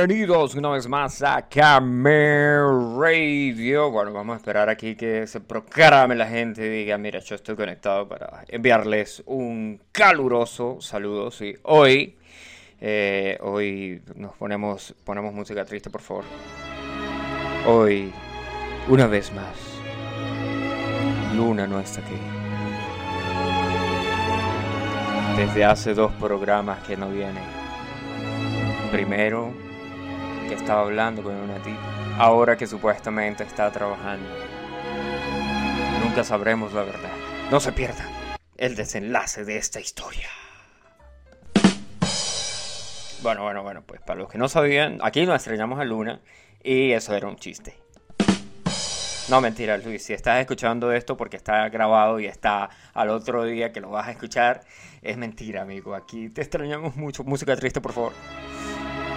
Bienvenidos una vez más a Camer Radio. Bueno, vamos a esperar aquí que se proclame la gente y diga, mira, yo estoy conectado para enviarles un caluroso saludo. Sí, hoy, eh, hoy nos ponemos, ponemos música triste, por favor. Hoy, una vez más, Luna no está aquí. Desde hace dos programas que no viene. Primero, que estaba hablando con una tía. Ahora que supuestamente está trabajando. Nunca sabremos la verdad. No se pierdan el desenlace de esta historia. Bueno, bueno, bueno, pues para los que no sabían, aquí nos estrellamos a Luna y eso era un chiste. No, mentira, Luis. Si estás escuchando esto porque está grabado y está al otro día que lo vas a escuchar, es mentira, amigo. Aquí te extrañamos mucho. Música triste, por favor.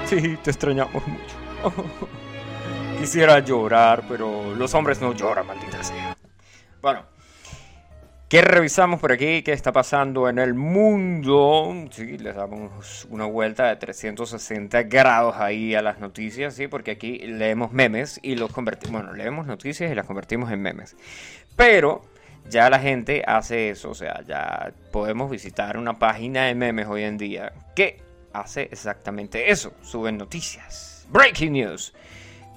Sí, te extrañamos mucho. Quisiera llorar, pero los hombres no lloran, maldita sea. Bueno, ¿qué revisamos por aquí? ¿Qué está pasando en el mundo? Sí, les damos una vuelta de 360 grados ahí a las noticias, sí, porque aquí leemos memes y los convertimos. Bueno, leemos noticias y las convertimos en memes. Pero ya la gente hace eso, o sea, ya podemos visitar una página de memes hoy en día que hace exactamente eso, suben noticias. Breaking News.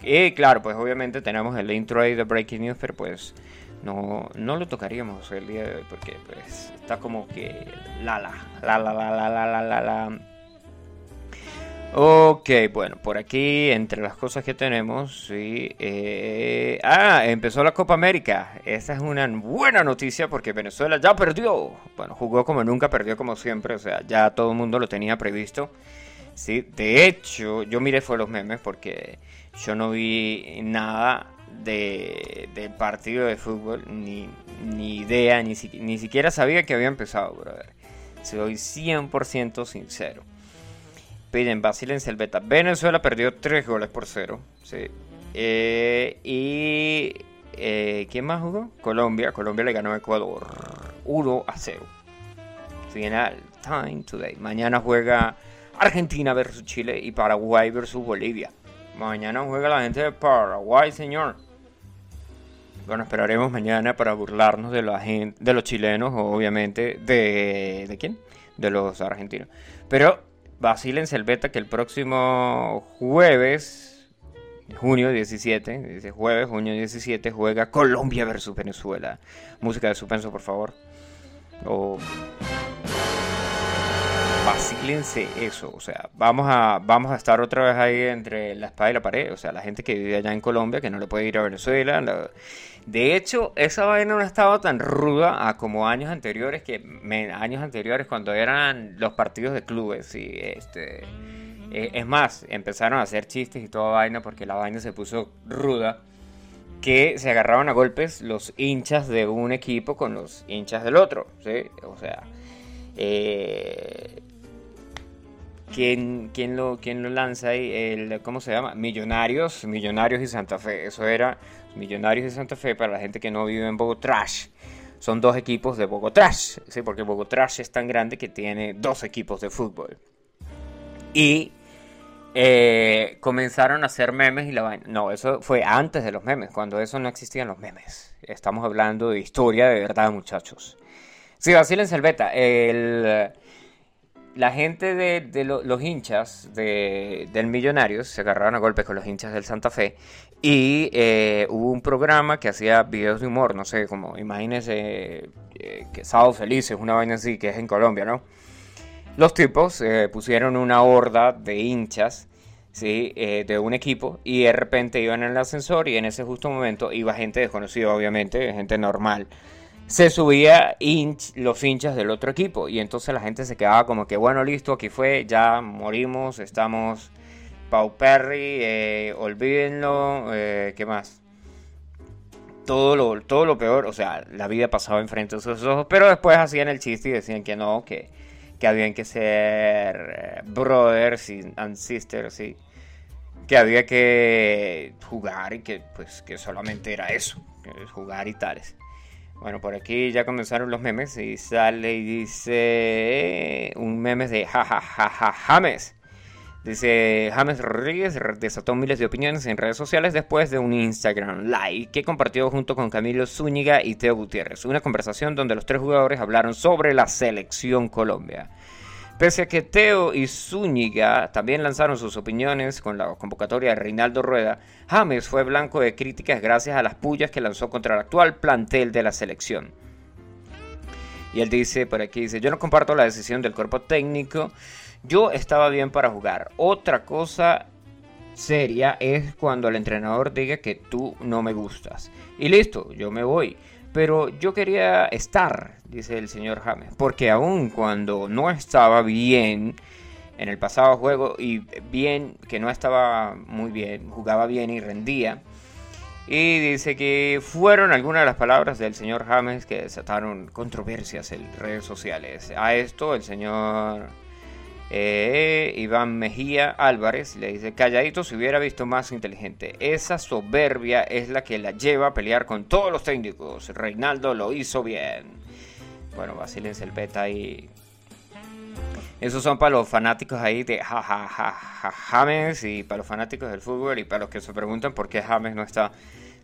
Y claro, pues obviamente tenemos el intro ahí de Breaking News, pero pues no, no lo tocaríamos el día de hoy porque pues está como que la la, la la la la la. Ok, bueno, por aquí entre las cosas que tenemos, sí. eh, ah, empezó la Copa América. Esa es una buena noticia porque Venezuela ya perdió. Bueno, jugó como nunca, perdió como siempre. O sea, ya todo el mundo lo tenía previsto. Sí, de hecho, yo miré fue los memes porque yo no vi nada de, del partido de fútbol, ni, ni idea, ni, ni siquiera sabía que había empezado, brother. Soy 100% sincero. Piden Basil en Selveta. Venezuela perdió 3 goles por 0. Sí. Eh, y. eh, ¿Quién más jugó? Colombia. Colombia le ganó a Ecuador 1 a 0. Final time today. Mañana juega Argentina versus Chile y Paraguay versus Bolivia. Mañana juega la gente de Paraguay, señor. Bueno, esperaremos mañana para burlarnos de la gente, de los chilenos, obviamente, de ¿de quién? De los argentinos. Pero vacilen Selveta que el próximo jueves, junio 17, dice jueves, junio 17, juega Colombia versus Venezuela. Música de suspenso, por favor. O vacílense eso, o sea, vamos a, vamos a estar otra vez ahí entre la espada y la pared, o sea, la gente que vive allá en Colombia, que no le puede ir a Venezuela. la- De hecho, esa vaina no estaba tan ruda como años anteriores, que años anteriores cuando eran los partidos de clubes, y este... eh, es más, empezaron a hacer chistes y toda vaina porque la vaina se puso ruda que se agarraban a golpes los hinchas de un equipo con los hinchas del otro, ¿sí? O sea, eh, ¿quién, quién lo, quién lo lanza ahí? El, ¿Cómo se llama? Millonarios, Millonarios y Santa Fe. Eso era Millonarios y Santa Fe para la gente que no vive en Bogotá. Son dos equipos de Bogotá, ¿sí? Porque Bogotá es tan grande que tiene dos equipos de fútbol. Y eh, comenzaron a hacer memes y la vaina. No, eso fue antes de los memes, cuando eso no existían los memes. Estamos hablando de historia de verdad, muchachos. Sí, vacilen Selveta. El, la gente de, de lo- los hinchas de- del Millonarios se agarraron a golpes con los hinchas del Santa Fe. Y eh, hubo un programa que hacía videos de humor, no sé, como imagínense eh, que Sábado Felices, una vaina así, que es en Colombia, ¿no? Los tipos eh, pusieron una horda de hinchas ¿sí? eh, de un equipo y de repente iban en el ascensor y en ese justo momento iba gente desconocida, obviamente, gente normal. Se subía hinch- los hinchas del otro equipo y entonces la gente se quedaba como que, bueno, listo, aquí fue, ya morimos, estamos Pau Perry, eh, olvídenlo, eh, ¿qué más? Todo lo, todo lo peor, o sea, la vida pasaba enfrente de sus ojos, pero después hacían el chiste y decían que no, que, que habían que ser eh, brothers and sisters, y que había que jugar y que pues que solamente era eso, jugar y tales. Bueno, por aquí ya comenzaron los memes y sale y dice un meme de jajajaja James. Dice James Rodríguez desató miles de opiniones en redes sociales después de un Instagram Live que compartió junto con Camilo Zúñiga y Teo Gutiérrez. Una conversación donde los tres jugadores hablaron sobre la selección Colombia. Pese a que Teo y Zúñiga también lanzaron sus opiniones con la convocatoria de Reinaldo Rueda, James fue blanco de críticas gracias a las pullas que lanzó contra el actual plantel de la selección. Y él dice, por aquí dice, yo no comparto la decisión del cuerpo técnico, yo estaba bien para jugar. Otra cosa seria es cuando el entrenador diga que tú no me gustas. Y listo, yo me voy. Pero yo quería estar, dice el señor James, porque aun cuando no estaba bien en el pasado juego y bien, que no estaba muy bien, jugaba bien y rendía. Y dice que fueron algunas de las palabras del señor James que desataron controversias en redes sociales. A esto el señor eh, Iván Mejía Álvarez le dice, calladito se hubiera visto más inteligente. Esa soberbia es la que la lleva a pelear con todos los técnicos. Reinaldo lo hizo bien. Bueno, vacílense el peta ahí. Esos son para los fanáticos ahí de James y para los fanáticos del fútbol y para los que se preguntan por qué James no está...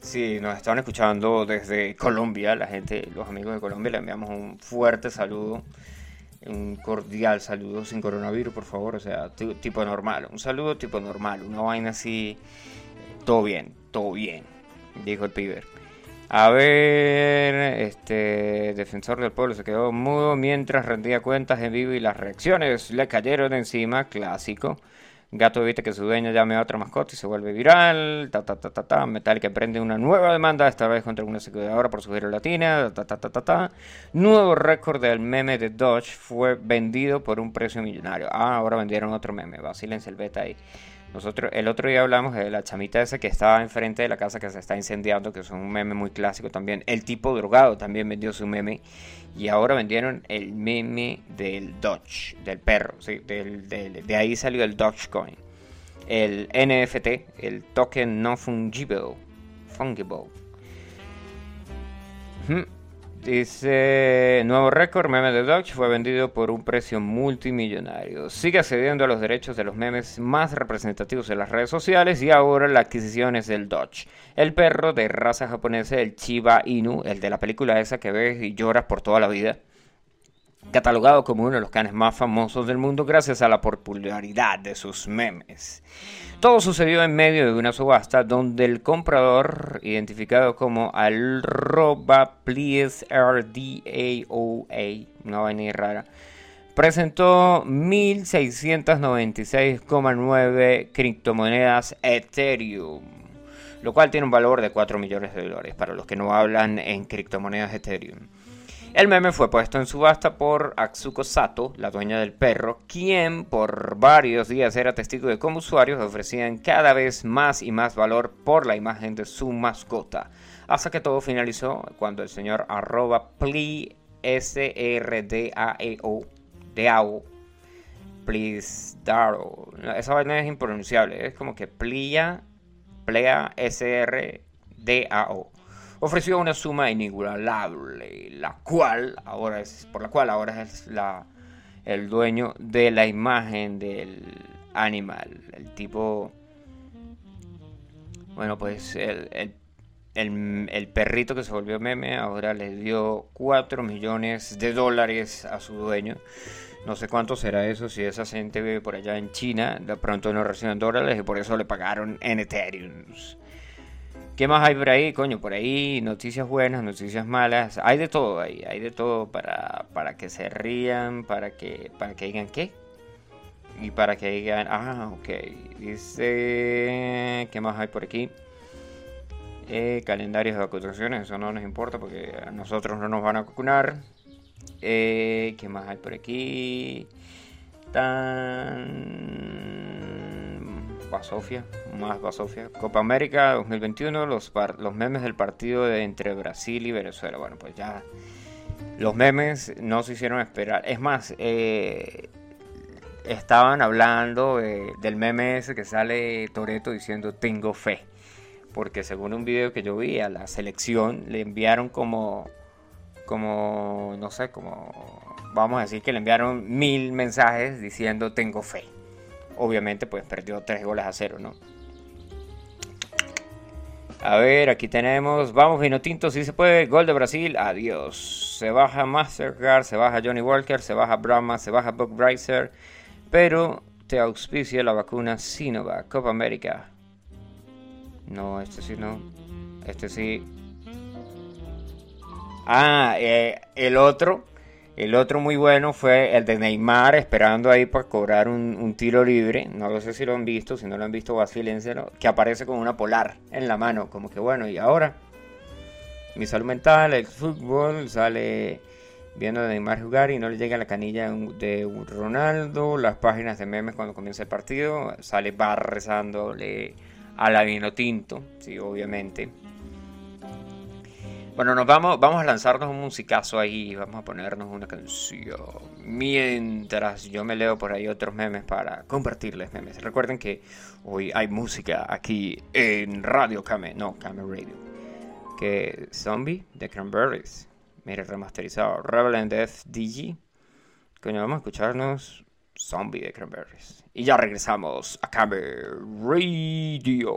Si nos están escuchando desde Colombia, la gente, los amigos de Colombia, le enviamos un fuerte saludo un cordial saludo sin coronavirus, por favor, o sea, tipo normal, un saludo tipo normal, una vaina así, todo bien, todo bien, dijo el piber. A ver, este defensor del pueblo se quedó mudo mientras rendía cuentas en vivo y las reacciones le cayeron encima, clásico. Gato evita que su dueño llame a otra mascota y se vuelve viral. Ta, ta, ta, ta, ta. Metal que emprende una nueva demanda, esta vez contra una securidadora por su latina. Ta, ta, ta, ta, ta. Nuevo récord del meme de Dodge fue vendido por un precio millonario. Ah, ahora vendieron otro meme. Vacílense el beta ahí. Nosotros el otro día hablamos de la chamita esa que estaba enfrente de la casa que se está incendiando, que es un meme muy clásico también. El tipo drogado también vendió su meme. Y ahora vendieron el meme del Dodge, del perro. ¿sí? De ahí salió el Dogecoin. El NFT, el token no fungible. Fungible. Dice, nuevo récord, meme de Dodge fue vendido por un precio multimillonario. Sigue accediendo a los derechos de los memes más representativos de las redes sociales y ahora la adquisición es del Dodge. El perro de raza japonesa, el Chiba Inu, el de la película esa que ves y lloras por toda la vida catalogado como uno de los canes más famosos del mundo gracias a la popularidad de sus memes. Todo sucedió en medio de una subasta donde el comprador, identificado como arroba please RDAOA, una vaina rara, presentó 1.696,9 criptomonedas Ethereum, lo cual tiene un valor de 4 millones de dólares para los que no hablan en criptomonedas Ethereum. El meme fue puesto en subasta por Atsuko Sato, la dueña del perro, quien por varios días era testigo de cómo usuarios ofrecían cada vez más y más valor por la imagen de su mascota. Hasta que todo finalizó cuando el señor arroba pli S-R-D-A-E-O DAO Please Daro. Esa vaina es impronunciable. Es como que plia plea S-R-D-A-O ofreció una suma inigualable, la cual ahora es, por la cual ahora es la, el dueño de la imagen del animal. El tipo, bueno, pues el, el, perrito que se volvió meme ahora le dio 4 millones de dólares a su dueño. No sé cuánto será eso si esa gente vive por allá en China, de pronto no reciben dólares y por eso le pagaron en Ethereum. ¿Qué más hay por ahí? Coño, por ahí noticias buenas, noticias malas. Hay de todo ahí. Hay de todo para, para que se rían, para que, para que digan qué. Y para que digan, ah, ok. Dice, ¿qué más hay por aquí? Eh, calendarios de vacunaciones, eso no nos importa porque a nosotros no nos van a vacunar. Eh, ¿Qué más hay por aquí? Tan Basofia, más Basofia. Copa América 2021, los, los memes del partido entre Brasil y Venezuela. Bueno, pues ya los memes no se hicieron esperar. Es más, eh, estaban hablando del meme ese que sale Toreto diciendo tengo fe. Porque según un video que yo vi a la selección le enviaron como, como, no sé, como, vamos a decir que le enviaron mil mensajes diciendo tengo fe obviamente pues perdió 3 goles a 0, ¿no? A ver, aquí tenemos, vamos Vino Tinto, si se puede, gol de Brasil, adiós. Se baja Mastercard, se baja Johnny Walker, se baja Brahma, se baja Buck Brycer, pero te auspicia la vacuna Sinovac, Copa América. No, este sí no, este sí. Ah, eh, el otro, el otro muy bueno fue el de Neymar esperando ahí para cobrar un, tiro libre. No lo sé si lo han visto, si no lo han visto, vacílenselo. Que aparece con una polar en la mano. Como que bueno, y ahora mi salud mental, el fútbol, sale viendo a Neymar jugar y no le llega la canilla de Ronaldo. Las páginas de memes cuando comienza el partido, sale bar rezándole a la vino tinto, sí, obviamente. Bueno, nos vamos, vamos a lanzarnos un musicazo ahí, vamos a ponernos una canción. Mientras yo me leo por ahí otros memes para compartirles memes. Recuerden que hoy hay música aquí en Radio Kame, no, Kame Radio. Que Zombie de Cranberries, mire remasterizado, Rebel and Death DG. Coño, vamos a escucharnos Zombie de Cranberries. Y ya regresamos a Kame Radio.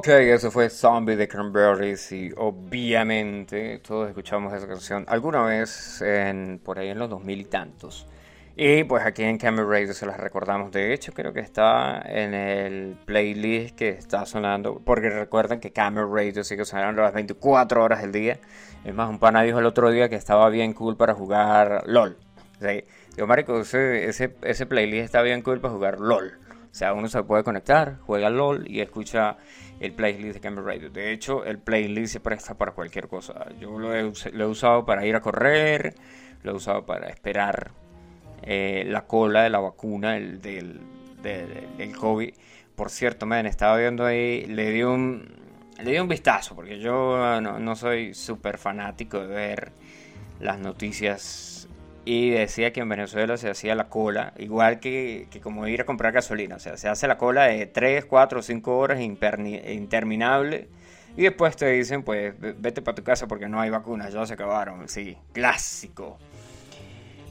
Ok, eso fue Zombie de Cranberries y obviamente todos escuchamos esa canción alguna vez en, por ahí en los dos mil y tantos. Y pues aquí en Camera Radio se las recordamos. De hecho, creo que está en el playlist que está sonando. Porque recuerden que Camera Radio sigue sonando las 24 horas del día. Es más, un pana dijo el otro día que estaba bien cool para jugar LOL. ¿sí? Digo, marico, ese, ese, ese playlist está bien cool para jugar LOL. O sea, uno se puede conectar, juega LOL y escucha el playlist de Camera Radio. De hecho, el playlist se presta para cualquier cosa. Yo lo he, usado para ir a correr, lo he usado para esperar eh, la cola de la vacuna el, del, del, COVID. Por cierto, me estaba viendo ahí, le di un, le di un vistazo, porque yo no, no soy súper fanático de ver las noticias y decía que en Venezuela se hacía la cola, igual que, que, como ir a comprar gasolina, o sea, se hace la cola de 3, 4, 5 horas interminable y después te dicen, pues vete para tu casa porque no hay vacunas, ya se acabaron, sí, clásico.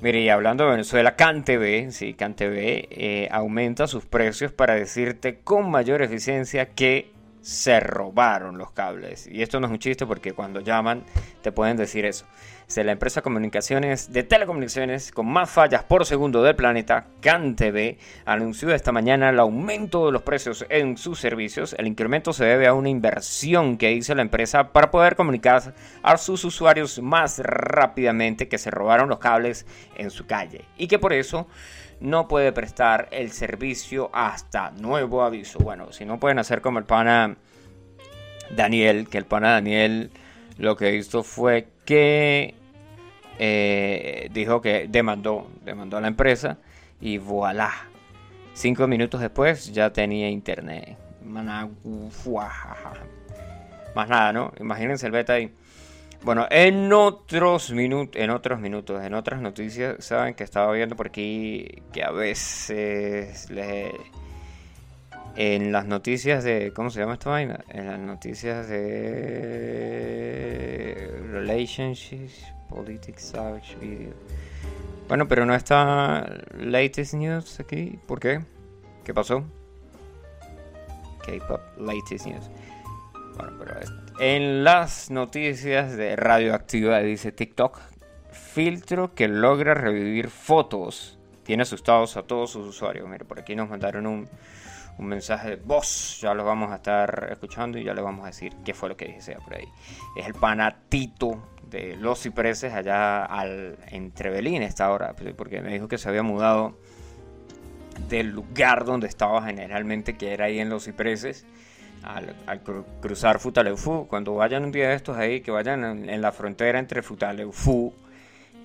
Mire, y hablando de Venezuela, CanTV, sí, CanTV eh, aumenta sus precios para decirte con mayor eficiencia que se robaron los cables. Y esto no es un chiste porque cuando llaman te pueden decir eso. Es la empresa comunicaciones de telecomunicaciones con más fallas por segundo del planeta, CanTV, anunció esta mañana el aumento de los precios en sus servicios. El incremento se debe a una inversión que hizo la empresa para poder comunicar a sus usuarios más rápidamente que se robaron los cables en su calle y que por eso no puede prestar el servicio hasta nuevo aviso. Bueno, si no pueden hacer como el pana Daniel, que el pana Daniel lo que hizo fue que eh, dijo que demandó, demandó a la empresa y voilà. Cinco minutos después ya tenía internet. Más nada, ¿no? Imagínense el beta ahí. Bueno, en otros minutos, en otros minutos, en otras noticias, saben que estaba viendo por aquí que a veces en las noticias de ¿cómo se llama esta vaina? En las noticias de relationships, politics, savage video. Bueno, pero no está latest news aquí. ¿Por qué? ¿Qué pasó? K-pop latest news. Pero en las noticias de Radioactiva dice TikTok, filtro que logra revivir fotos. Tiene asustados a todos sus usuarios. Mire, por aquí nos mandaron un, un mensaje de voz. Ya lo vamos a estar escuchando y ya le vamos a decir qué fue lo que dije por ahí. Es el panatito de los cipreses allá al Entrevelín esta hora, pues, porque me dijo que se había mudado del lugar donde estaba generalmente, que era ahí en los cipreses al, cruzar Futaleufú. Cuando vayan un día de estos ahí, que vayan en, la frontera entre Futaleufú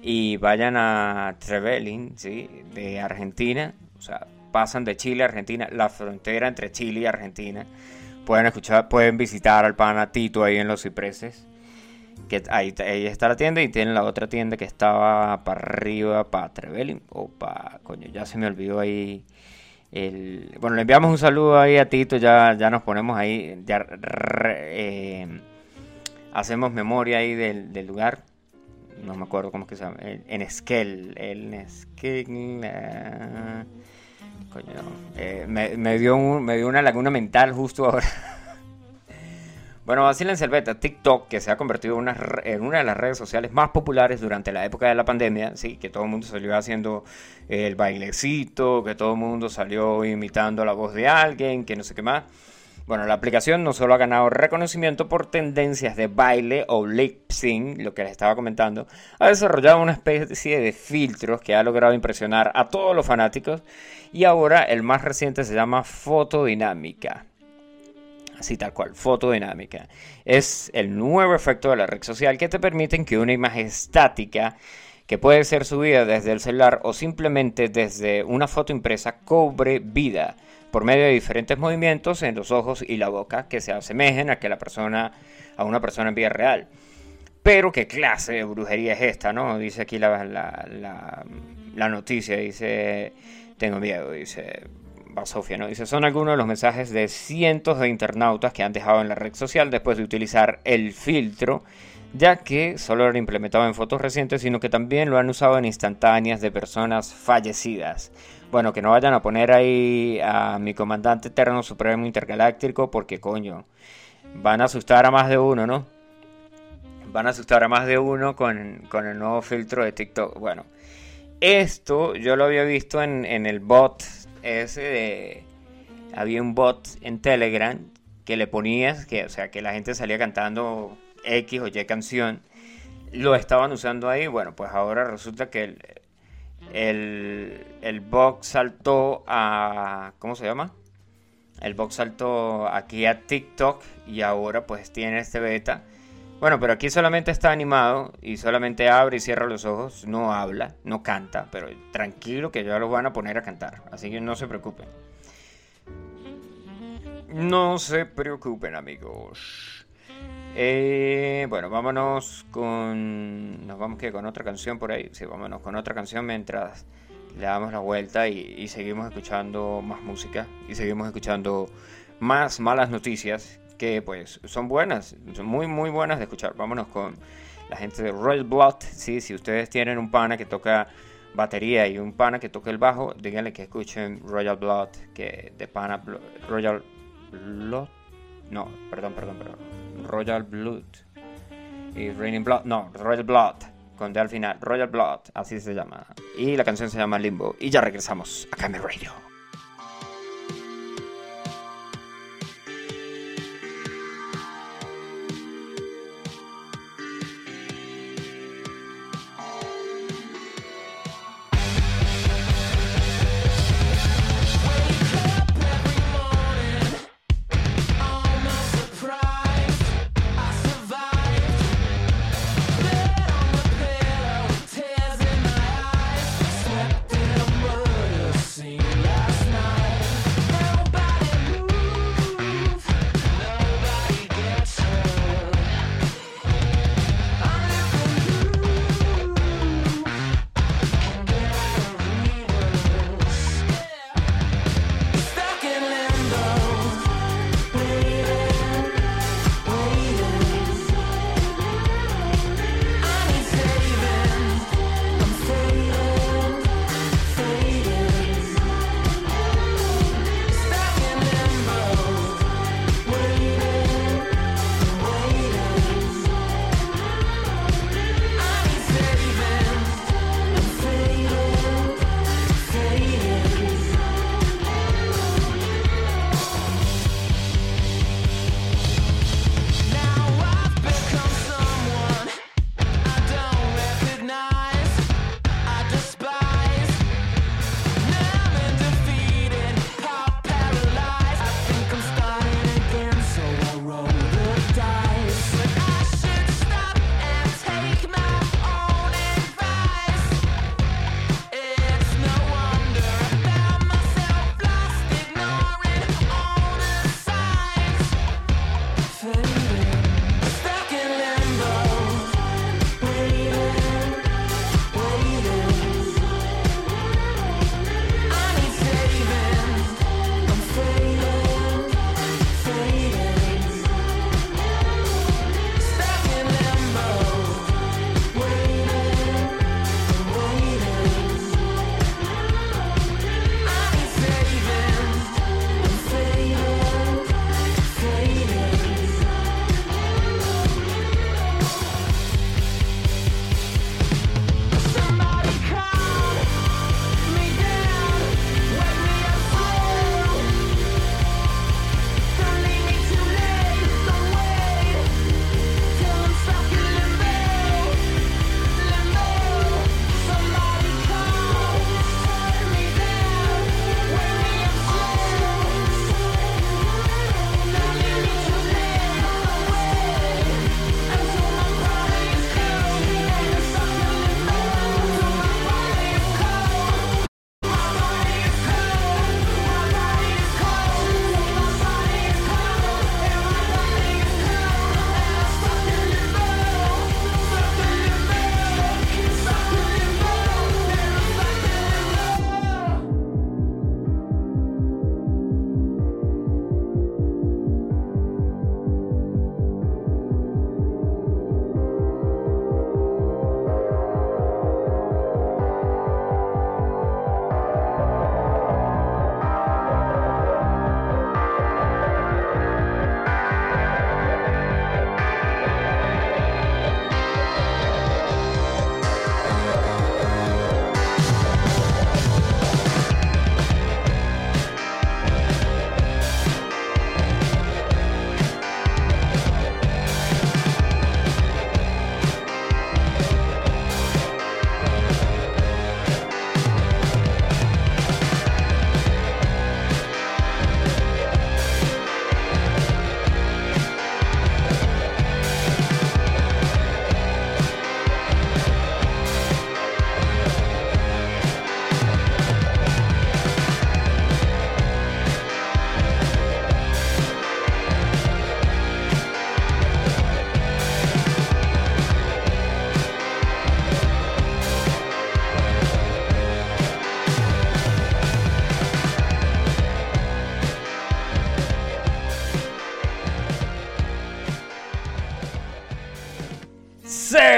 y vayan a Trevelin, ¿sí? de Argentina, o sea, pasan de Chile a Argentina, la frontera entre Chile y Argentina. Pueden escuchar, pueden visitar al panatito ahí en los cipreses. Que ahí, ahí, está la tienda y tienen la otra tienda que estaba para arriba, para Trevelin. O para. Coño, ya se me olvidó ahí bueno, le enviamos un saludo ahí a Tito, ya, ya nos ponemos ahí, ya eh, hacemos memoria ahí del, lugar. No me acuerdo cómo es que se llama. En Esquel. El Esquel. Uh, coño, eh, me, me, dio me dio una laguna mental justo ahora. Bueno, así Selveta, TikTok, que se ha convertido en una, de las redes sociales más populares durante la época de la pandemia, sí, que todo el mundo salió haciendo el bailecito, que todo el mundo salió imitando la voz de alguien, que no sé qué más. Bueno, la aplicación no solo ha ganado reconocimiento por tendencias de baile o lip sync, lo que les estaba comentando, ha desarrollado una especie de filtros que ha logrado impresionar a todos los fanáticos y ahora el más reciente se llama fotodinámica así tal cual, fotodinámica. Es el nuevo efecto de la red social que te permite que una imagen estática que puede ser subida desde el celular o simplemente desde una foto impresa cobre vida por medio de diferentes movimientos en los ojos y la boca que se asemejen a que la persona a una persona en vida real. Pero qué clase de brujería es esta, ¿no? Dice aquí la, la, la, la noticia, dice, tengo miedo, dice, Basofia, ¿no? Dice, son algunos de los mensajes de cientos de internautas que han dejado en la red social después de utilizar el filtro, ya que solo lo han implementado en fotos recientes, sino que también lo han usado en instantáneas de personas fallecidas. Bueno, que no vayan a poner ahí a mi comandante eterno supremo intergaláctico, porque coño, van a asustar a más de uno, ¿no? Van a asustar a más de uno con, con el nuevo filtro de TikTok. Bueno, esto yo lo había visto en, en el bot ese de... Había un bot en Telegram que le ponías, que, o sea, que la gente salía cantando X o Y canción. Lo estaban usando ahí. Bueno, pues ahora resulta que el, el, el bot saltó a... ¿Cómo se llama? El bot saltó aquí a TikTok y ahora pues tiene este beta. Bueno, pero aquí solamente está animado y solamente abre y cierra los ojos, no habla, no canta, pero tranquilo que ya lo van a poner a cantar, así que no se preocupen. No se preocupen amigos. Eh, bueno, vámonos con... Nos vamos que con otra canción por ahí. Sí, vámonos con otra canción mientras le damos la vuelta y seguimos escuchando más música y seguimos escuchando más malas noticias que pues son buenas, son muy muy buenas de escuchar. Vámonos con la gente de Royal Blood. Sí, si ustedes tienen un pana que toca batería y un pana que toca el bajo, díganle que escuchen Royal Blood, que de pana Royal Blood. No, perdón, perdón, perdón. Royal Blood. Y Raining Blood, no, Royal Blood, con D al final, Royal Blood, así se llama. Y la canción se llama Limbo. Y ya regresamos a Camel Radio.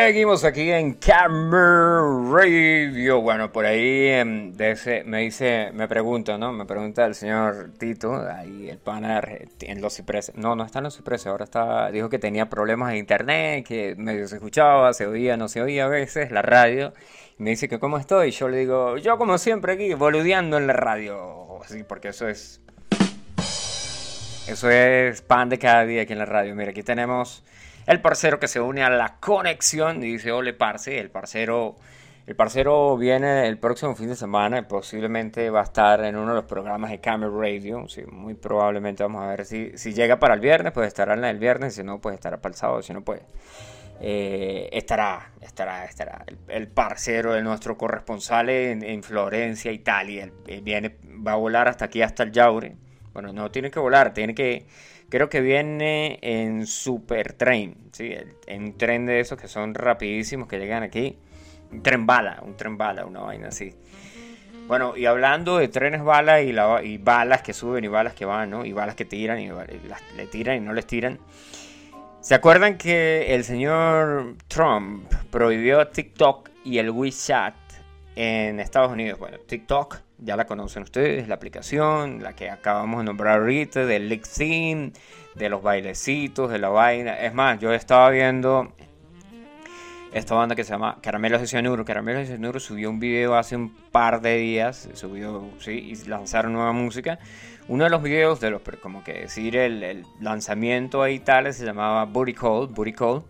Seguimos aquí en Camera Radio. Bueno, por ahí em, me dice, me pregunta, ¿no? Me pregunta el señor Tito, ahí el pana en los cipreses. No, no está en los cipreses, ahora está, dijo que tenía problemas de internet, que medio se escuchaba, se oía, no se oía a veces la radio. me dice que cómo estoy. Yo le digo, yo como siempre aquí, boludeando en la radio. Sí, porque eso es. Eso es pan de cada día aquí en la radio. Mira, aquí tenemos el parcero que se une a la conexión dice, ole parce, el parcero, el parcero viene el próximo fin de semana y posiblemente va a estar en uno de los programas de Camera Radio, muy probablemente vamos a ver si, si llega para el viernes, pues estará en el viernes, si no, pues estará para el sábado, si no, pues eh, estará, estará, estará el, parcero de nuestro corresponsal en, Florencia, Italia, viene, va a volar hasta aquí, hasta el Yaure, bueno, no tiene que volar, tiene que Creo que viene en Super Train, ¿sí? en un tren de esos que son rapidísimos, que llegan aquí. Un tren bala, un tren bala, una vaina así. Bueno, y hablando de trenes bala y, y balas que suben y balas que van, ¿no? Y balas que tiran y, le tiran y no les tiran. ¿Se acuerdan que el señor Trump prohibió TikTok y el WeChat en Estados Unidos? Bueno, TikTok ya la conocen ustedes, la aplicación, la que acabamos de nombrar ahorita, del Theme, de los bailecitos, de la vaina. Es más, yo estaba viendo esta banda que se llama Caramelos de Cianuro. Caramelos de Cianuro subió un video hace un par de días, subió, sí, y lanzaron nueva música. Uno de los videos de los, como que decir, el, lanzamiento ahí tal, se llamaba Booty Call, Booty Call.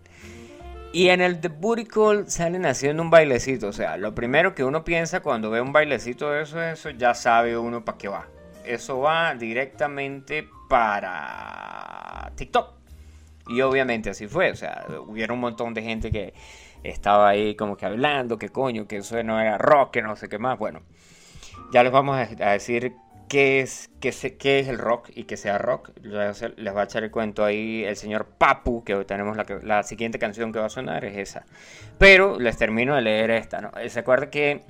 Y en el The Booty Call salen haciendo un bailecito. O sea, lo primero que uno piensa cuando ve un bailecito de eso, eso ya sabe uno para qué va. Eso va directamente para TikTok. Y obviamente así fue. O sea, hubiera un montón de gente que estaba ahí como que hablando, que coño, que eso no era rock, que no sé qué más. Bueno, ya les vamos a decir qué es, qué, qué es el rock y que sea rock. Les, va a echar el cuento ahí el señor Papu, que hoy tenemos la, la, siguiente canción que va a sonar, es esa. Pero les termino de leer esta. ¿no? Se acuerda que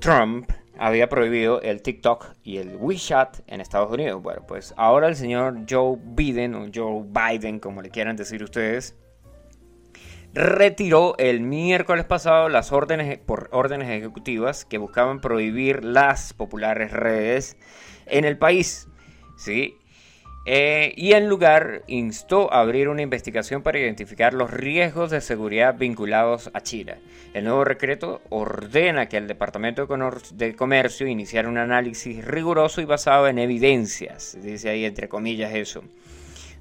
Trump había prohibido el TikTok y el WeChat en Estados Unidos. Bueno, pues ahora el señor Joe Biden, o Joe Biden, como le quieran decir ustedes, retiró el miércoles pasado las órdenes por órdenes ejecutivas que buscaban prohibir las populares redes en el país. ¿sí? Eh, y en lugar instó a abrir una investigación para identificar los riesgos de seguridad vinculados a China. El nuevo decreto ordena que el Departamento de Comercio iniciara un análisis riguroso y basado en evidencias, dice ahí entre comillas eso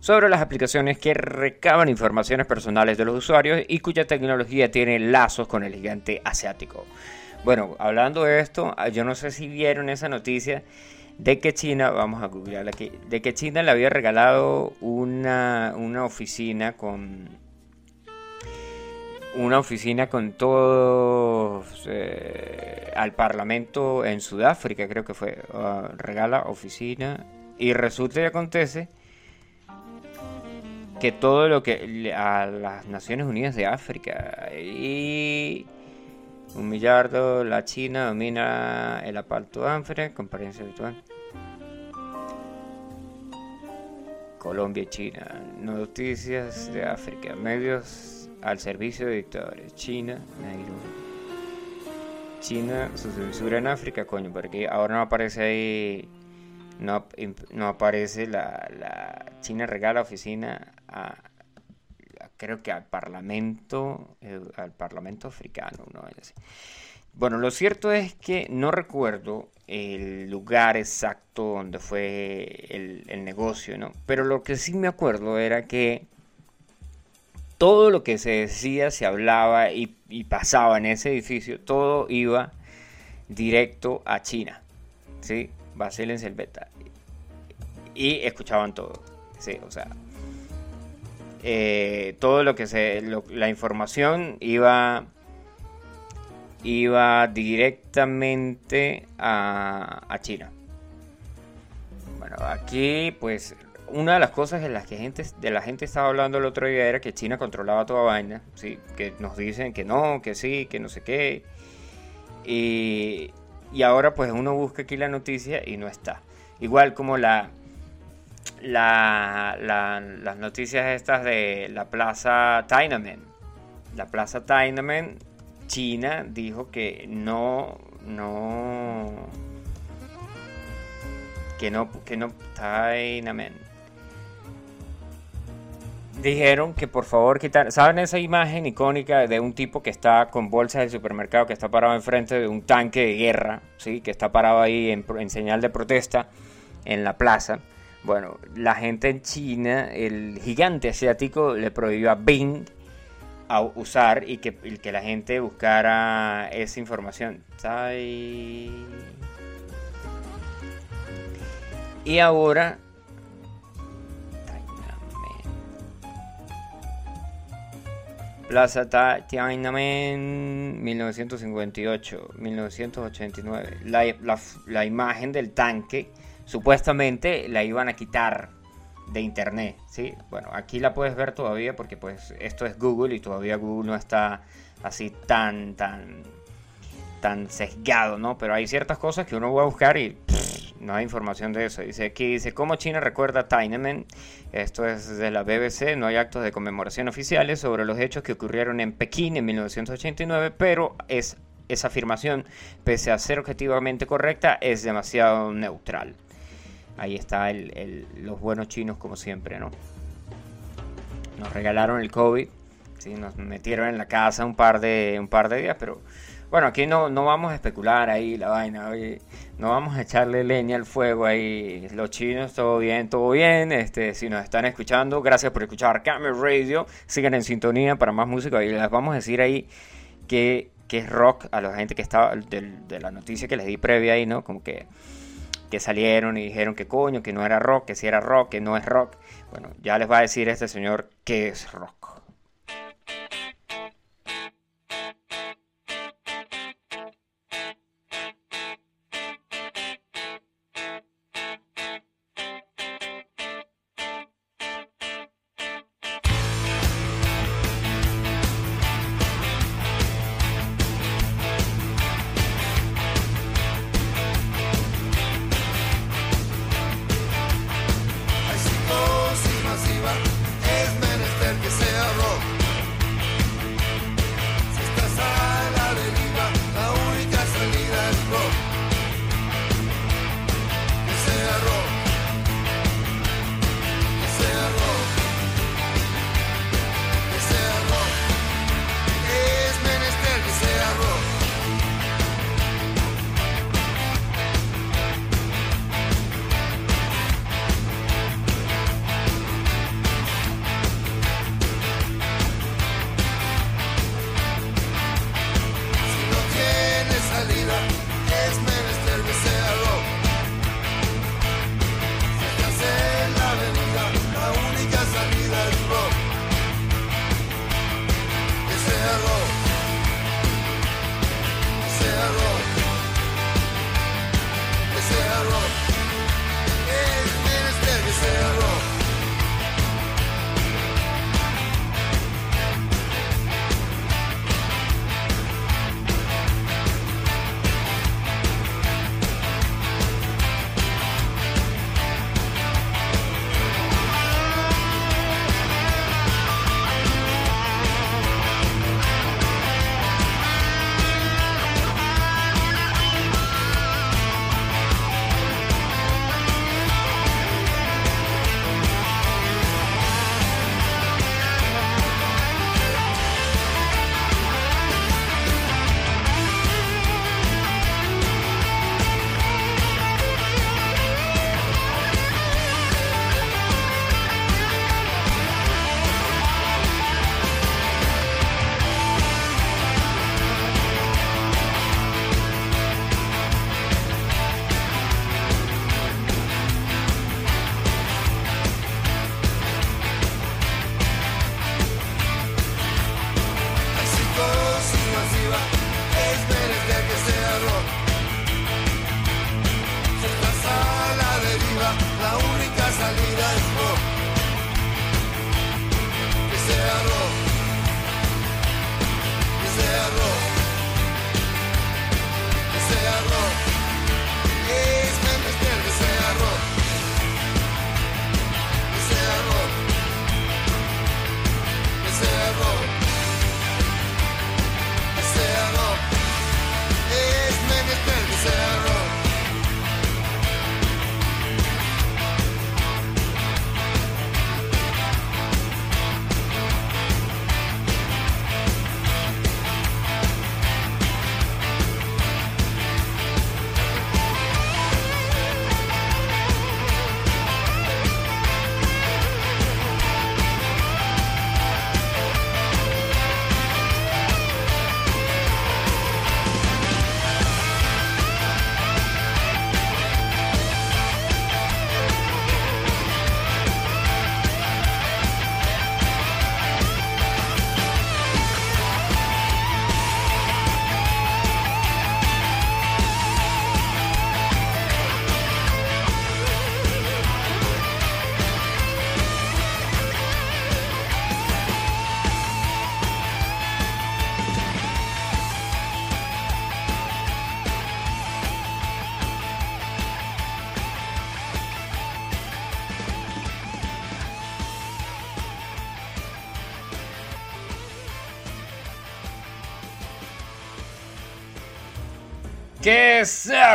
sobre las aplicaciones que recaban informaciones personales de los usuarios y cuya tecnología tiene lazos con el gigante asiático. Bueno, hablando de esto, ah, yo no sé si vieron esa noticia de que China, vamos a googlear aquí, de que China le había regalado una, oficina con una oficina con todo eh, al parlamento en Sudáfrica, creo que fue. Ah, regala oficina. Y resulta y acontece que todo lo que a las Naciones Unidas de África. Y un millardo, la China domina el apalto África, comparencia habitual. Colombia y China, noticias de África, medios al servicio de dictadores, China, China, su censura en África, coño, porque ahora no aparece ahí, no, no aparece la, la China regala oficina creo que al Parlamento, eh, al Parlamento africano, Bueno, lo cierto es que no recuerdo el lugar exacto donde fue el, negocio, ¿no? Pero lo que sí me acuerdo era que todo lo que se decía, se hablaba y, pasaba en ese edificio, todo iba directo a China, ¿sí? Basil en beta Y escuchaban todo, ¿sí? O sea, eh, todo lo que se la información iba iba directamente a, China. Bueno aquí pues una de las cosas de las que gente de la gente estaba hablando el otro día era que China controlaba toda vaina sí que nos dicen que no que sí que no sé qué. Y, y ahora pues uno busca aquí la noticia y no está. Igual como la la, las noticias estas de la plaza Tiananmen, la Plaza Tiananmen, China dijo que no, no, que no, que no, Tiananmen. Dijeron que por favor quitar, ¿saben esa imagen icónica de un tipo que está con bolsas del supermercado, que está parado enfrente de un tanque de guerra, ¿sí? que está parado ahí en, en señal de protesta en la plaza? Bueno, la gente en China, el gigante asiático le prohibió a Bing a usar y que, la gente buscara esa información. Y ahora Plaza Tiananmen 1958, 1989. La, la, la, imagen del tanque supuestamente la iban a quitar de internet, ¿sí? Bueno, aquí la puedes ver todavía porque pues esto es Google y todavía Google no está así tan tan tan sesgado, ¿no? Pero hay ciertas cosas que uno va a buscar y no hay información de eso. Dice aquí, dice, ¿cómo China recuerda Tiananmen? Esto es de la BBC, no hay actos de conmemoración oficiales sobre los hechos que ocurrieron en Pekín en 1989, pero es, esa afirmación, pese a ser objetivamente correcta, es demasiado neutral. Ahí está el, los buenos chinos como siempre, ¿no? Nos regalaron el COVID, ¿sí? nos metieron en la casa un par de, un par de días, pero bueno, aquí no, no vamos a especular ahí la vaina, no vamos a echarle leña al fuego ahí. Los chinos, todo bien, todo bien. Este, si nos están escuchando, gracias por escuchar Camel Radio. Sigan en sintonía para más música y les vamos a decir ahí que, que es rock a la gente que estaba de, de la noticia que les di previa ahí, ¿no? Como que que salieron y dijeron que coño, que no era rock, que si era rock, que no es rock. Bueno, ya les va a decir este señor que es rock.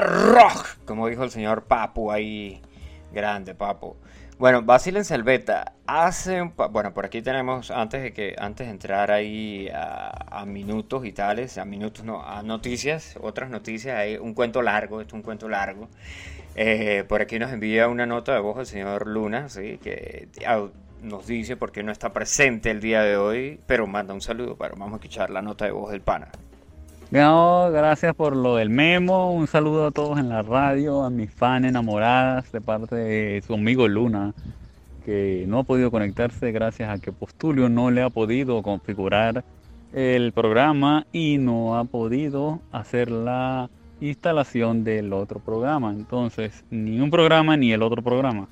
Rock, como dijo el señor Papu ahí, grande Papu. Bueno, Basil en Selveta hace un bueno, por aquí tenemos antes de que antes de entrar ahí a, minutos y tales, a minutos no, a noticias, otras noticias, hay un cuento largo, esto es un cuento largo. Eh, por aquí nos envía una nota de voz el señor Luna, sí, que nos dice por qué no está presente el día de hoy, pero manda un saludo, pero vamos a escuchar la nota de voz del pana. No, gracias por lo del memo. Un saludo a todos en la radio, a mis fans enamoradas de parte de su amigo Luna, que no ha podido conectarse gracias a que Postulio no le ha podido configurar el programa y no ha podido hacer la instalación del otro programa. Entonces, ni un programa ni el otro programa.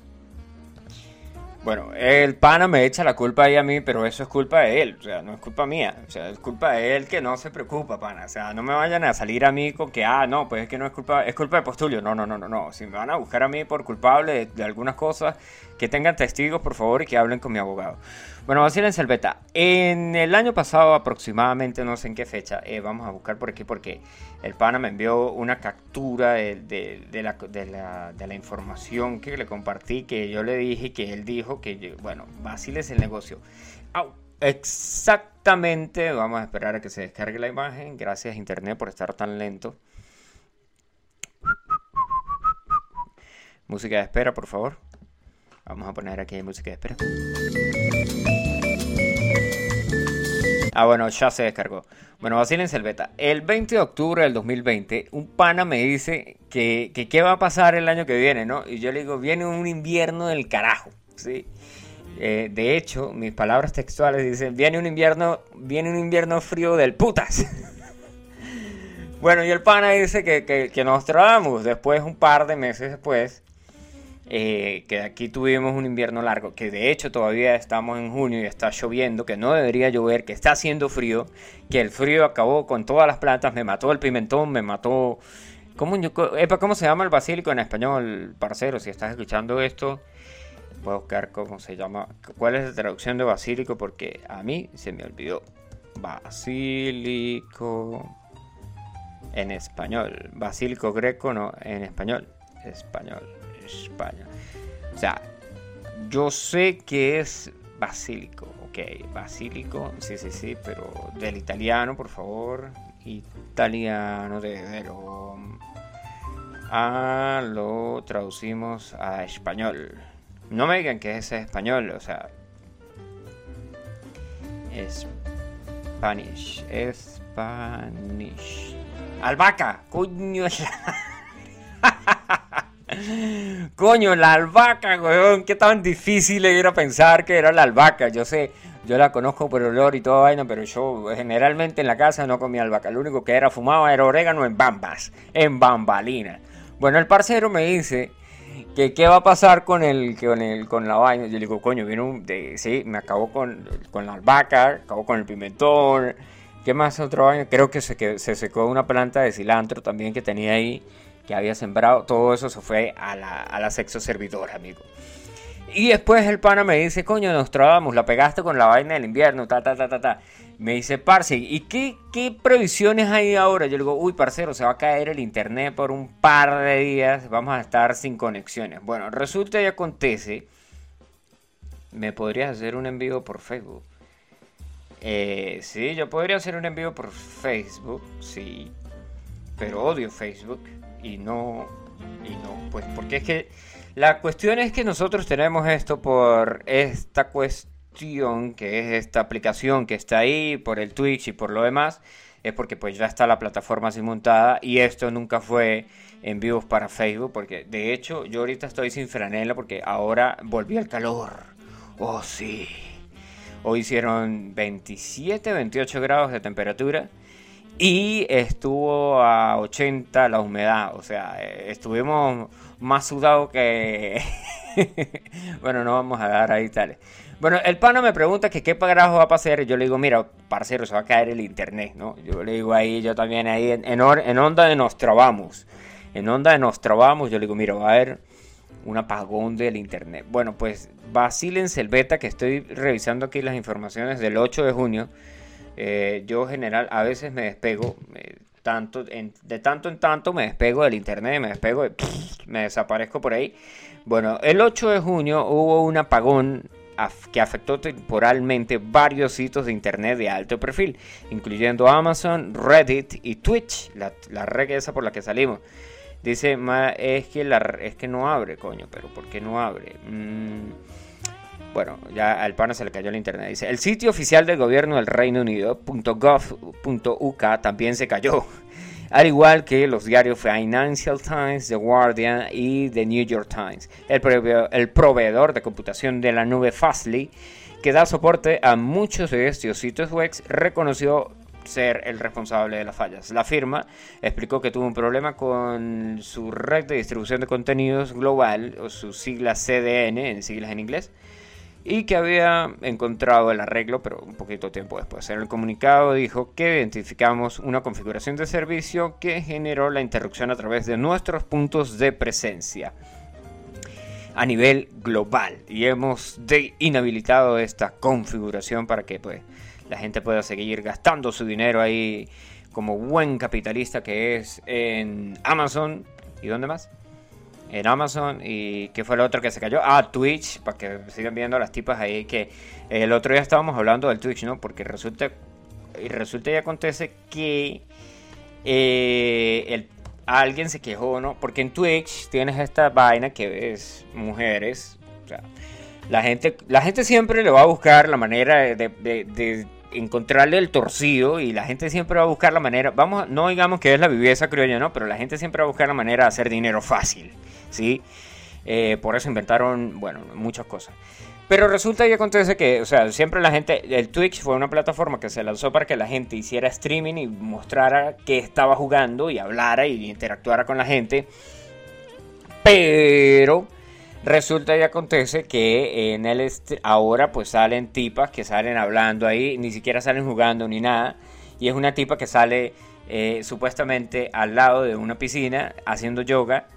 Bueno, el pana me echa la culpa ahí a mí, pero eso es culpa de él, o sea, no es culpa mía, o sea, es culpa de él que no se preocupa, pana, o sea, no me vayan a salir a mí con que, ah, no, pues es que no es culpa, es culpa de Postulio, no, no, no, no, no, si me van a buscar a mí por culpable de algunas cosas, que tengan testigos, por favor, y que hablen con mi abogado. Bueno, en Selveta. En el año pasado, aproximadamente, no sé en qué fecha, eh, vamos a buscar por aquí porque el pana me envió una captura de, la, información que le compartí, que yo le dije que él dijo que, bueno, Basil es el negocio. Exactamente, vamos a esperar a que se descargue la imagen. Gracias Internet por estar tan lento. Música de espera, por favor. Vamos a poner aquí música de espera. Ah, bueno, ya se descargó. Bueno, Basil en Selveta. El 20 de octubre del 2020, un pana me dice que, qué va a pasar el año que viene, ¿no? Y yo le digo, viene un invierno del carajo, ¿sí? Eh, de hecho, mis palabras textuales dicen, viene un invierno, viene un invierno frío del putas. bueno, y el pana dice que, que, que nos trabamos. Después, un par de meses después, eh, que aquí tuvimos un invierno largo, que de hecho todavía estamos en junio y está lloviendo, que no debería llover, que está haciendo frío, que el frío acabó con todas las plantas, me mató el pimentón, me mató... ¿Cómo, ¿cómo se llama el basílico en español, parcero? Si estás escuchando esto, voy a buscar cómo se llama, cuál es la traducción de basílico, porque a mí se me olvidó. Basílico en español. Basílico greco, no, en español. Español. España. O sea, yo sé que es basílico, ok, basílico, sí, sí, sí, pero del italiano, por favor, italiano de lo, ah, lo traducimos a español. No me digan que es español, o sea, Spanish, Spanish. Albaca, coño. Coño, la albahaca, weón. Qué tan difícil era pensar que era la albahaca. Yo sé, yo la conozco por olor y todo vaina, pero yo generalmente en la casa no comía albahaca. Lo único que era fumado era orégano en bambas, en bambalinas. Bueno, el parcero me dice que qué va a pasar con el, con el, con la vaina. Yo le digo, coño, vino un, sí, me acabó con, con la albahaca, acabó con el pimentón. ¿Qué más otro vaina? Creo que se, que se secó una planta de cilantro también que tenía ahí que había sembrado, todo eso se fue a la, a la sexo servidora, amigo. Y después el pana me dice, coño, nos trabamos, la pegaste con la vaina del invierno, ta, ta, ta, ta, ta. Me dice, parce, ¿y qué, qué previsiones hay ahora? Yo le digo, uy, parcero, se va a caer el internet por un par de días, vamos a estar sin conexiones. Bueno, resulta y acontece, me podrías hacer un envío por Facebook. Eh, sí, yo podría hacer un envío por Facebook, sí, pero odio Facebook y no, y no, pues porque es que la cuestión es que nosotros tenemos esto por esta cuestión, que es esta aplicación que está ahí, por el Twitch y por lo demás, es porque pues ya está la plataforma así montada y esto nunca fue en vivos para Facebook, porque de hecho yo ahorita estoy sin franela porque ahora volvió el calor. Oh sí. Hoy hicieron 27, 28 grados de temperatura y estuvo a 80 la humedad, o sea, eh, estuvimos más sudados que... bueno, no vamos a dar ahí tales. Bueno, el pana me pregunta que qué carajo va a pasar. Yo le digo, mira, parcero, se va a caer el internet, ¿no? Yo le digo ahí, yo también ahí, en, en, onda de nos trabamos. En onda de nos trabamos, yo le digo, mira, va a haber un apagón del internet. Bueno, pues Basil en Selveta, que estoy revisando aquí las informaciones del 8 de junio, eh, yo general a veces me despego, tanto, de tanto en tanto me despego del internet, me despego, me desaparezco por ahí. Bueno, el 8 de junio hubo un apagón que afectó temporalmente varios sitios de internet de alto perfil, incluyendo Amazon, Reddit y Twitch, la, la red esa por la que salimos. Dice, es que, la, es que no abre, coño, pero ¿por qué no abre? Mm, bueno, ya al pana se le cayó el internet. Dice, el sitio oficial del gobierno del Reino Unido, .gov.uk, también se cayó. Al igual que los diarios Financial Times, The Guardian y The New York Times. El, el proveedor de computación de la nube Fastly, que da soporte a muchos de estos sitios web, reconoció ser el responsable de las fallas. La firma explicó que tuvo un problema con su red de distribución de contenidos global, o su sigla CDN, en siglas en inglés, y que había encontrado el arreglo, pero un poquito tiempo después. En el comunicado dijo que identificamos una configuración de servicio que generó la interrupción a través de nuestros puntos de presencia a nivel global. Y hemos inhabilitado esta configuración para que pues la gente pueda seguir gastando su dinero ahí como buen capitalista que es en Amazon. Y dónde más en Amazon y ¿qué fue el otro que se cayó? Ah, Twitch, para que sigan viendo las tipas ahí que el otro día estábamos hablando del Twitch, ¿no? Porque resulta y resulta y acontece que eh, el, alguien se quejó, ¿no? Porque en Twitch tienes esta vaina que ves mujeres, la gente, la gente siempre le va a buscar la manera de, encontrarle el torcido y la gente siempre va a buscar la manera, vamos, no digamos que es la viveza criolla, ¿no? Pero la gente siempre va a buscar la manera de hacer dinero fácil. ¿sí? Eh, por eso inventaron, bueno, muchas cosas. Pero resulta y acontece que, o sea, siempre la gente, el Twitch fue una plataforma que se lanzó para que la gente hiciera streaming y mostrara que estaba jugando y hablara y interactuara con la gente. Pero resulta y acontece que en el ahora pues salen tipas que salen hablando ahí, ni siquiera salen jugando ni nada. Y es una tipa que sale eh, supuestamente al lado de una piscina haciendo yoga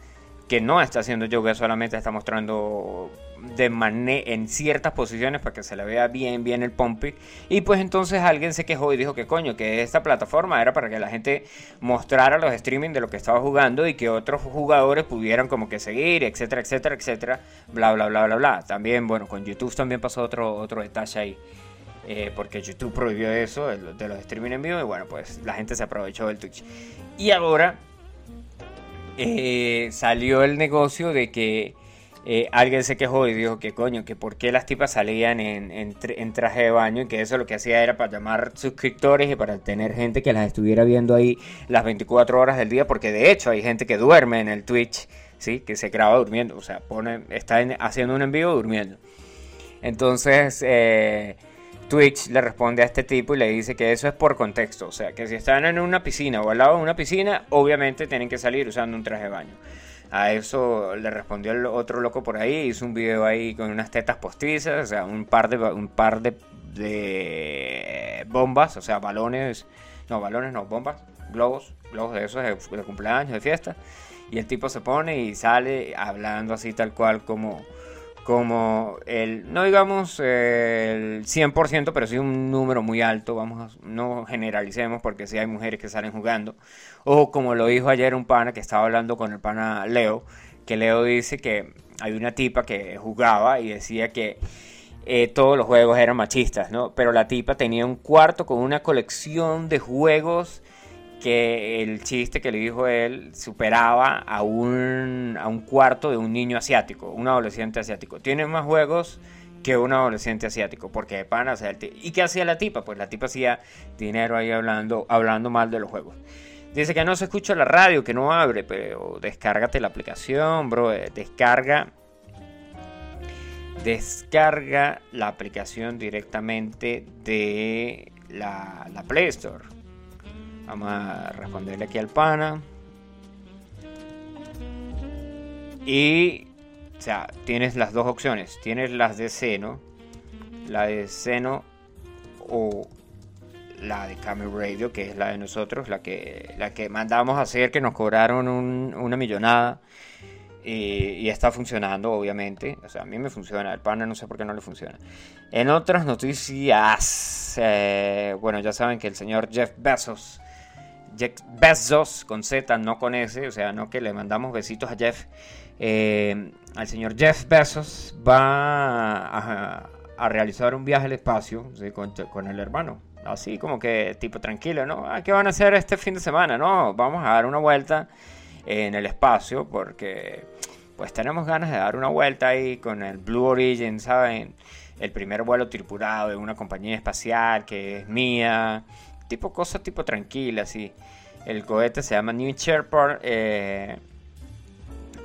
que no está haciendo yoga, solamente está mostrando de en ciertas posiciones para que se le vea bien, bien el pompi. Y pues entonces alguien se quejó y dijo que coño, que esta plataforma era para que la gente mostrara los streaming de lo que estaba jugando y que otros jugadores pudieran como que seguir, etcétera, etcétera, etcétera, bla, bla, bla, bla, bla. También, bueno, con YouTube también pasó otro, otro detalle ahí. Eh, porque YouTube prohibió eso de los streaming en vivo y bueno, pues la gente se aprovechó del Twitch. Y ahora eh, salió el negocio de que eh, alguien se quejó y dijo que coño, que por qué las tipas salían en, traje de baño y que eso lo que hacía era para llamar suscriptores y para tener gente que las estuviera viendo ahí las 24 horas del día, porque de hecho hay gente que duerme en el Twitch, ¿sí? que se graba durmiendo, o sea, pone, está haciendo un envío durmiendo. Entonces, eh, Twitch le responde a este tipo y le dice que eso es por contexto. O sea, que si están en una piscina o al lado de una piscina, obviamente tienen que salir usando un traje de baño. A eso le respondió el otro loco por ahí, hizo un video ahí con unas tetas postizas, o sea, un par de, un par de, de bombas, o sea, balones, no, balones no, bombas, globos, globos de esos de, de cumpleaños, de fiesta. Y el tipo se pone y sale hablando así tal cual como como el, no digamos el 100%, pero sí un número muy alto, vamos no generalicemos porque sí hay mujeres que salen jugando, o como lo dijo ayer un pana que estaba hablando con el pana Leo, que Leo dice que hay una tipa que jugaba y decía que eh, todos los juegos eran machistas, ¿no? Pero la tipa tenía un cuarto con una colección de juegos que el chiste que le dijo él superaba a un, a un cuarto de un niño asiático, un adolescente asiático. Tiene más juegos que un adolescente asiático, porque pana, o sea, ¿y qué hacía la tipa? Pues la tipa hacía dinero ahí hablando, hablando mal de los juegos. Dice que no se escucha la radio, que no abre, pero descárgate la aplicación, bro, eh, descarga descarga la aplicación directamente de la, la Play Store Vamos a responderle aquí al pana. Y, o sea, tienes las dos opciones. Tienes las de seno, la de seno o la de Camel Radio, que es la de nosotros, la que, la que mandamos a hacer, que nos cobraron una millonada. Y, está funcionando, obviamente. O sea, a mí me funciona. El pana no sé por qué no le funciona. En otras noticias, eh, bueno, ya saben que el señor Jeff Bezos Jeff Bezos, con Z, no con S, o sea, no que le mandamos besitos a Jeff. Eh, al señor Jeff Bezos va a, realizar un viaje al espacio con, el hermano. Así como que tipo tranquilo, ¿no? Ah, ¿Qué van a hacer este fin de semana? No, vamos a dar una vuelta en el espacio porque pues tenemos ganas de dar una vuelta ahí con el Blue Origin, ¿saben? El primer vuelo tripulado de una compañía espacial que es mía. Tipo cosa tipo tranquila, así. El cohete se llama New Shepard eh,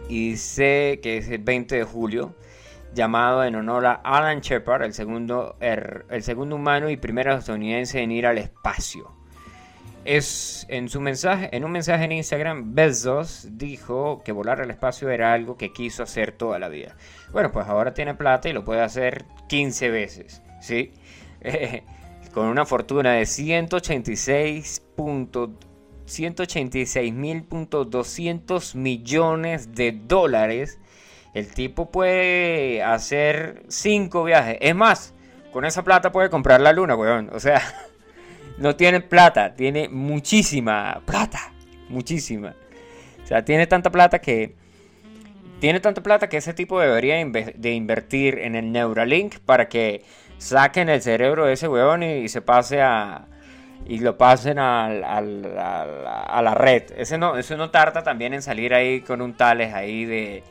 y sé que es el 20 de julio, llamado en honor a Alan Shepard, el segundo, er, el segundo humano y primero estadounidense en ir al espacio. Es en su mensaje, en un mensaje en Instagram, Bezos dijo que volar al espacio era algo que quiso hacer toda la vida. Bueno, pues ahora tiene plata y lo puede hacer 15 veces, ¿sí? con una fortuna de 186 186.200 millones de dólares. El tipo puede hacer 5 viajes. Es más, con esa plata puede comprar la luna, weón. O sea, no tiene plata, tiene muchísima plata. Muchísima. O sea, tiene tanta plata que... Tiene tanta plata que ese tipo debería de invertir en el Neuralink para que saquen el cerebro de ese weón y, se pase a, y lo pasen a la red. Ese no, eso no tarda también en salir ahí con un tales ahí de,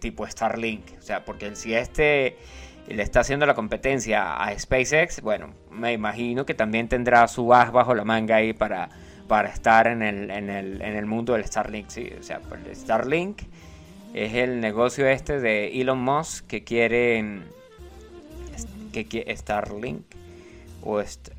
tipo Starlink. O sea, porque si este le está haciendo la competencia a SpaceX, bueno, me imagino que también tendrá su as bajo la manga ahí para, para estar en el, en, el, en el mundo del Starlink. O sea, pues el Starlink es el negocio este de Elon Musk que quiere que Starlink o este,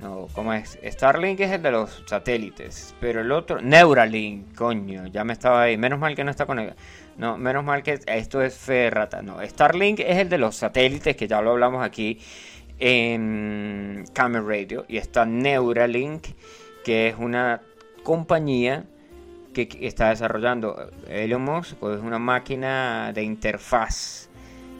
no, ¿cómo es? Starlink es el de los satélites, pero el otro Neuralink, coño, ya me estaba ahí. Menos mal que no está conectado. No, menos mal que esto es ferrata. No, Starlink es el de los satélites que ya lo hablamos aquí en Camera Radio y está Neuralink, que es una compañía que está desarrollando Elon Musk, es una máquina de interfaz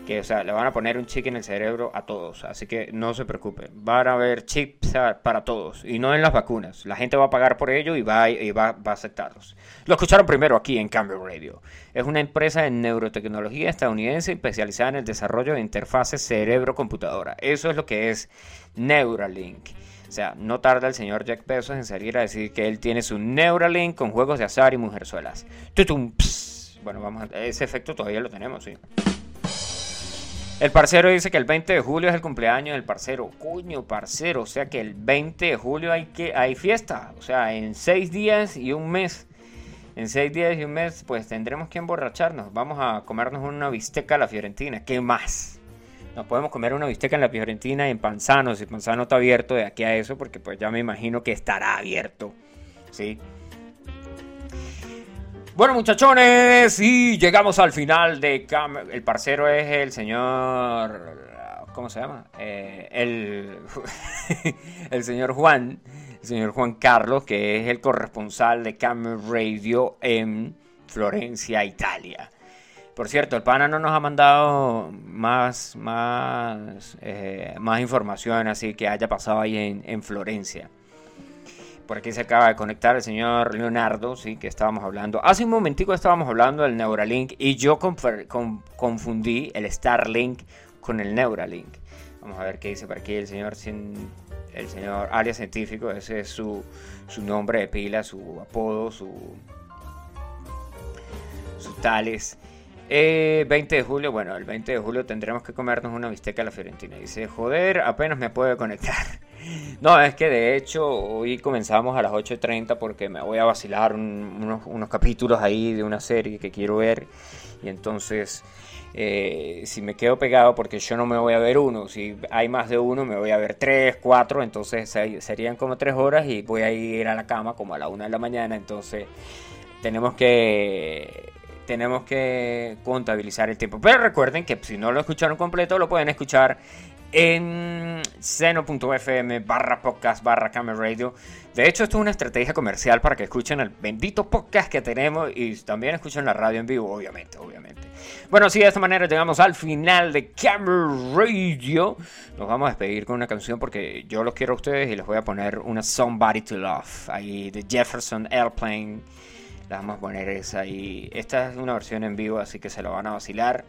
que o sea, le van a poner un chip en el cerebro a todos, así que no se preocupen, van a haber chips para todos y no en las vacunas, la gente va a pagar por ello y va, y va, va a aceptarlos. Lo escucharon primero aquí en Cambio Radio, es una empresa de neurotecnología estadounidense especializada en el desarrollo de interfaces cerebro-computadora, eso es lo que es Neuralink. O sea, no tarda el señor Jack Bezos en salir a decir que él tiene su Neuralink con juegos de azar y mujerzuelas. Tutum, bueno, vamos a, ese efecto todavía lo tenemos, sí. El parcero dice que el 20 de julio es el cumpleaños del parcero. Coño, parcero. O sea que el 20 de julio hay, que, hay fiesta. O sea, en seis días y un mes. En seis días y un mes, pues tendremos que emborracharnos. Vamos a comernos una bisteca a la Fiorentina. ¿Qué más? Nos podemos comer una bisteca en la Fiorentina en Panzano. Si Panzano está abierto de aquí a eso, porque pues ya me imagino que estará abierto. ¿Sí? Bueno, muchachones, y llegamos al final de El parcero es el señor. ¿Cómo se llama? Eh, el, el señor Juan. El señor Juan Carlos, que es el corresponsal de Cam Radio en Florencia, Italia. Por cierto, el pana no nos ha mandado más, más, eh, más información así que haya pasado ahí en Florencia. Por aquí se acaba de conectar el señor Leonardo, sí, que estábamos hablando. Hace un momentico estábamos hablando del Neuralink y yo confundí el Starlink con el Neuralink. Vamos a ver qué dice por aquí el señor, el señor alias científico. Ese es su, su nombre de pila, su apodo, su, su tales. 20 eh, de julio, bueno, el 20 de julio tendremos que comernos una bisteca a la Fiorentina. Dice, joder, apenas me puedo conectar. No, es que de hecho hoy comenzamos a las 8.30 porque me voy a vacilar unos, capítulos ahí de una serie que quiero ver. Y entonces, eh, si me quedo pegado, porque yo no me voy a ver uno, si hay más de uno, me voy a ver tres, cuatro, entonces serían como tres horas y voy a ir a la cama como a la una de la mañana. Entonces, tenemos que tenemos que contabilizar el tiempo. Pero recuerden que si no lo escucharon completo, lo pueden escuchar en seno.fm barra podcast barra camera radio. De hecho, esto es una estrategia comercial para que escuchen el bendito podcast que tenemos y también escuchen la radio en vivo, obviamente, obviamente. Bueno, sí, de esta manera llegamos al final de Camera Radio. Nos vamos a despedir con una canción porque yo los quiero a ustedes y les voy a poner una Somebody to Love, ahí de Jefferson Airplane. La vamos a poner esa ahí. Esta es una versión en vivo, así que se lo van a vacilar.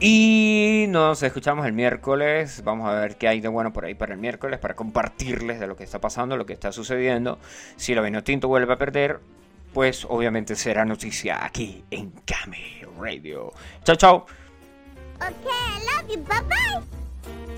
Y nos escuchamos el miércoles. Vamos a ver qué hay de bueno por ahí para el miércoles, para compartirles de lo que está pasando, lo que está sucediendo. Si la Vino Tinto vuelve a perder, pues obviamente será noticia aquí en Kame Radio. Chao, chao. Okay, I love. Bye bye.